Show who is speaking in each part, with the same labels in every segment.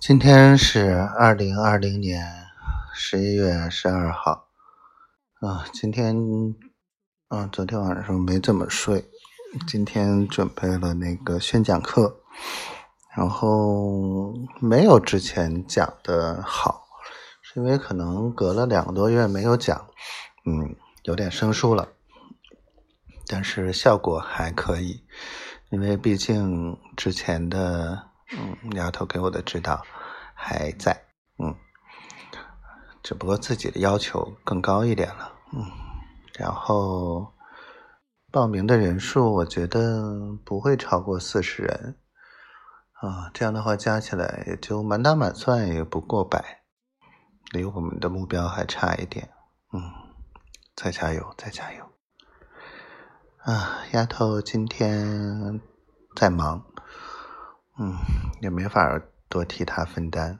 Speaker 1: 今天是二零二零年十一月十二号啊，今天啊，昨天晚上没怎么睡，今天准备了那个宣讲课，然后没有之前讲的好，是因为可能隔了两个多月没有讲，嗯，有点生疏了，但是效果还可以，因为毕竟之前的。嗯，丫头给我的指导还在，嗯，只不过自己的要求更高一点了，嗯，然后报名的人数我觉得不会超过四十人，啊，这样的话加起来也就满打满算也不过百，离我们的目标还差一点，嗯，再加油，再加油，啊，丫头今天在忙。嗯，也没法多替他分担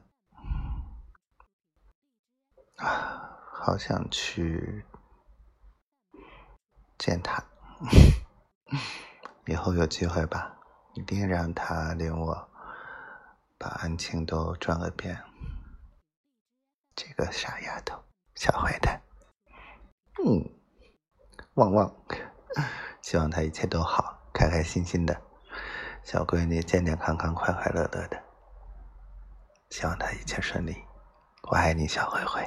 Speaker 1: 啊，好想去见他，以后有机会吧，一定让他领我把安庆都转个遍。这个傻丫头，小坏蛋，嗯，旺旺，希望他一切都好，开开心心的。小闺女健健康康、快快乐乐的，希望她一切顺利。我爱你，小灰灰。